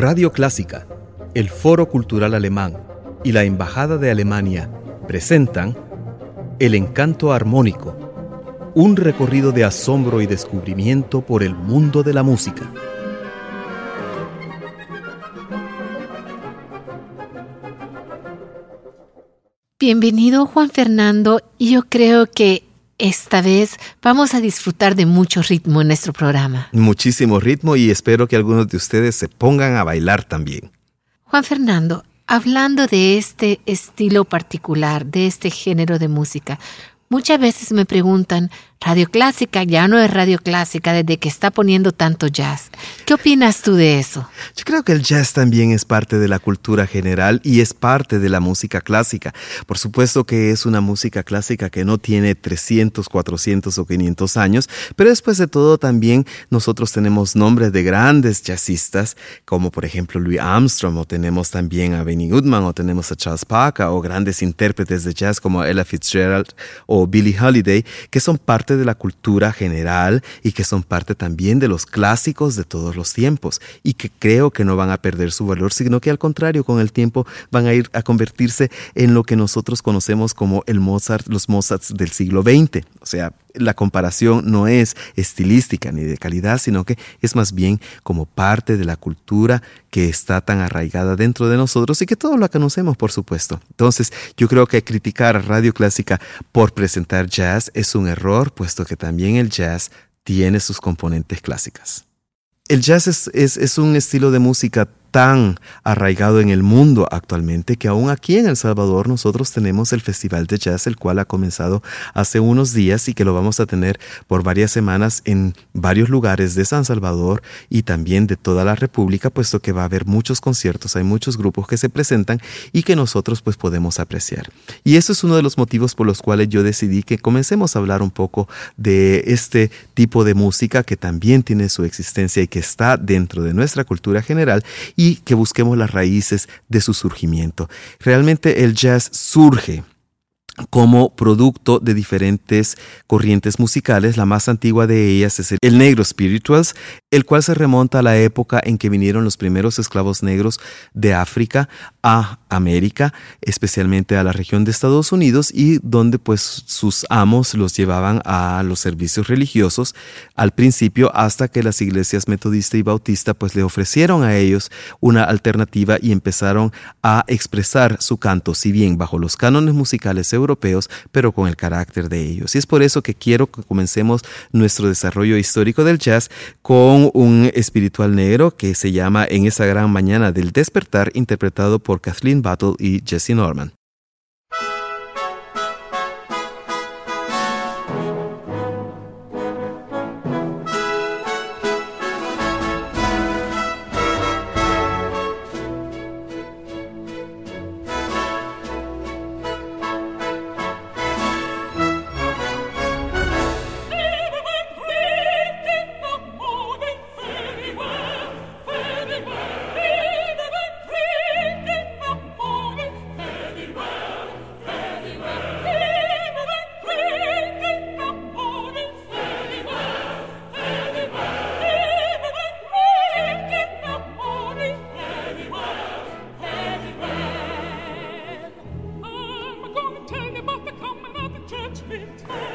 Radio Clásica, el Foro Cultural Alemán y la Embajada de Alemania presentan El Encanto Armónico, un recorrido de asombro y descubrimiento por el mundo de la música. Bienvenido Juan Fernando yo creo que esta vez vamos a disfrutar de mucho ritmo en nuestro programa. Muchísimo ritmo y espero que algunos de ustedes se pongan a bailar también. Juan Fernando, hablando de este estilo particular, de este género de música, muchas veces me preguntan, Radio Clásica ya no es Radio Clásica desde que está poniendo tanto jazz. ¿Qué opinas tú de eso? Yo creo que el jazz también es parte de la cultura general y es parte de la música clásica. Por supuesto que es una música clásica que no tiene 300, 400 o 500 años, pero después de todo también nosotros tenemos nombres de grandes jazzistas, como por ejemplo Louis Armstrong, o tenemos también a Benny Goodman, o tenemos a Charles Parker, o grandes intérpretes de jazz como Ella Fitzgerald o Billie Holiday, que son parte de la cultura general y que son parte también de los clásicos de todos los tiempos y que creo que no van a perder su valor, sino que al contrario, con el tiempo van a ir a convertirse en lo que nosotros conocemos como el Mozart, los Mozarts del siglo XX. O sea, la comparación no es estilística ni de calidad, sino que es más bien como parte de la cultura que está tan arraigada dentro de nosotros y que todo lo conocemos, por supuesto. Entonces, yo creo que criticar a Radio Clásica por presentar jazz es un error, puesto que también el jazz tiene sus componentes clásicas. El jazz es, es, es un estilo de música tan arraigado en el mundo actualmente que aún aquí en El Salvador nosotros tenemos el Festival de Jazz, el cual ha comenzado hace unos días y que lo vamos a tener por varias semanas en varios lugares de San Salvador y también de toda la República, puesto que va a haber muchos conciertos, hay muchos grupos que se presentan y que nosotros pues podemos apreciar. Y eso es uno de los motivos por los cuales yo decidí que comencemos a hablar un poco de este tipo de música que también tiene su existencia y que está dentro de nuestra cultura general y que busquemos las raíces de su surgimiento. Realmente el jazz surge como producto de diferentes corrientes musicales. La más antigua de ellas es el negro spirituals, el cual se remonta a la época en que vinieron los primeros esclavos negros de África a América, especialmente a la región de Estados Unidos y donde pues sus amos los llevaban a los servicios religiosos al principio hasta que las iglesias metodista y bautista pues le ofrecieron a ellos una alternativa y empezaron a expresar su canto, si bien bajo los cánones musicales europeos, pero con el carácter de ellos. Y es por eso que quiero que comencemos nuestro desarrollo histórico del jazz con un espiritual negro que se llama En esa gran mañana del despertar, interpretado por Kathleen Battle y Jesse Norman. mit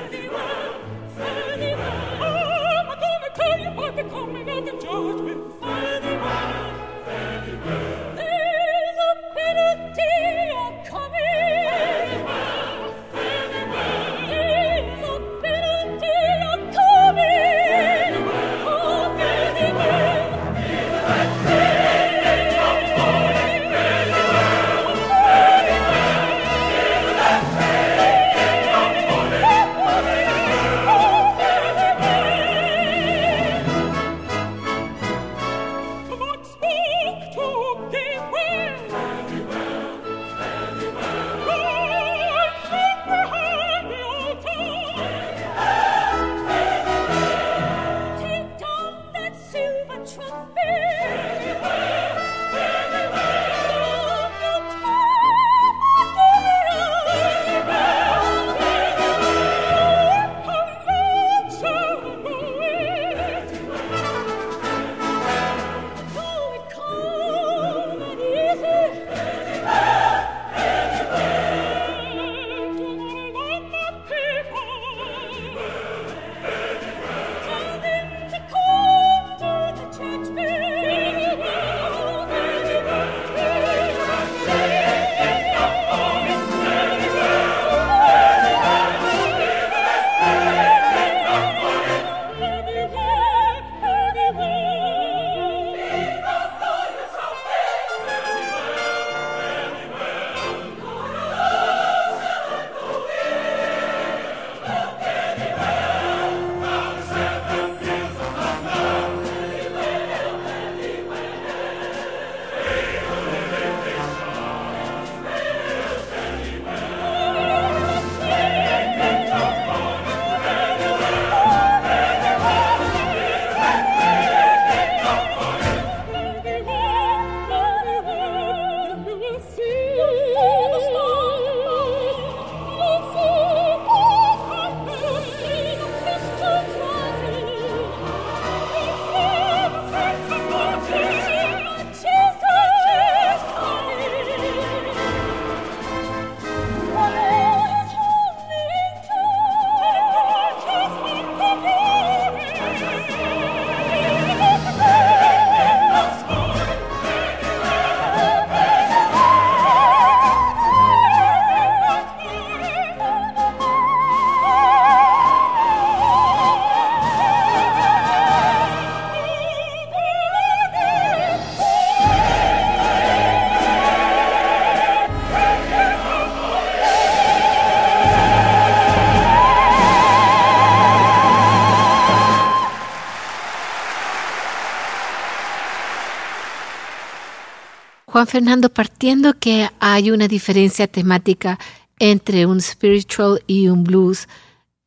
Juan Fernando, partiendo que hay una diferencia temática entre un spiritual y un blues,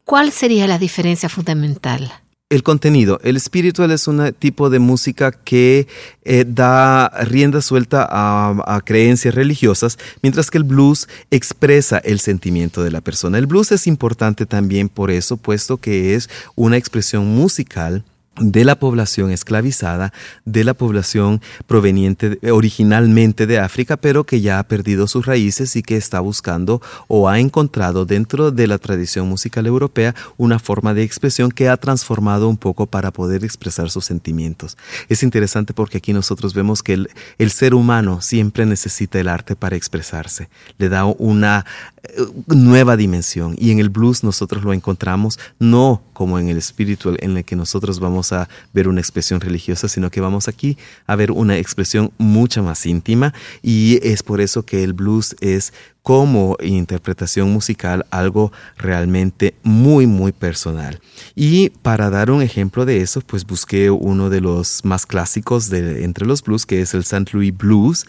¿cuál sería la diferencia fundamental? El contenido. El spiritual es un tipo de música que eh, da rienda suelta a, creencias religiosas, mientras que el blues expresa el sentimiento de la persona. El blues es importante también por eso, puesto que es una expresión musical de la población esclavizada, de la población proveniente originalmente de África, pero que ya ha perdido sus raíces y que está buscando o ha encontrado dentro de la tradición musical europea una forma de expresión que ha transformado un poco para poder expresar sus sentimientos. Es interesante porque aquí nosotros vemos que el, ser humano siempre necesita el arte para expresarse, le da una eh, nueva dimensión y en el blues nosotros lo encontramos no como en el espiritual en el que nosotros a ver una expresión religiosa, sino que vamos aquí a ver una expresión mucho más íntima y es por eso que el blues es como interpretación musical algo realmente muy muy personal. Y para dar un ejemplo de eso, pues busqué uno de los más clásicos de entre los blues, que es el St. Louis Blues,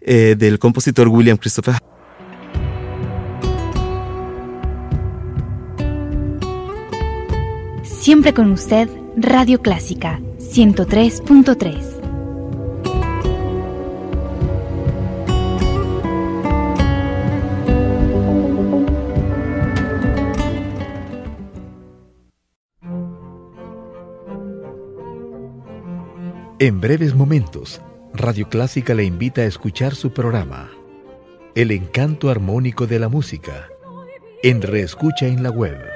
eh, del compositor William Christopher Siempre con usted, Radio Clásica 103.3. En breves momentos, Radio Clásica le invita a escuchar su programa, El encanto armónico de la música, en Reescucha en la web